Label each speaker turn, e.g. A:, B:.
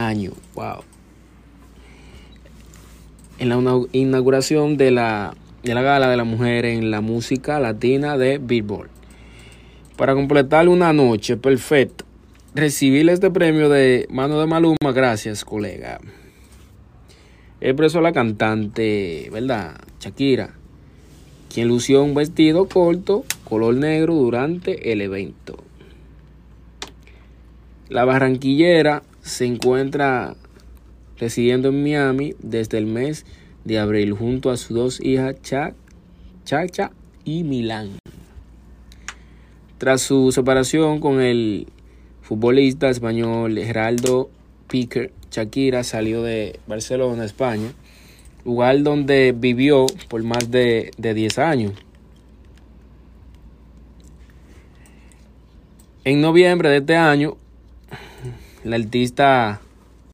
A: año. Wow. En la inauguración de la, de la Gala de la Mujer en la Música Latina de Billboard. Para completar una noche perfecta, recibir este premio de mano de Maluma, gracias, colega. Expresó la cantante, ¿verdad? Shakira, quien lució un vestido corto, color negro, durante el evento. La barranquillera se encuentra residiendo en Miami desde el mes de abril junto a sus dos hijas Chacha y Milán. Tras su separación con el futbolista español Geraldo Piquer, Shakira salió de Barcelona, España, lugar donde vivió por más de, de 10 años. En noviembre de este año, la artista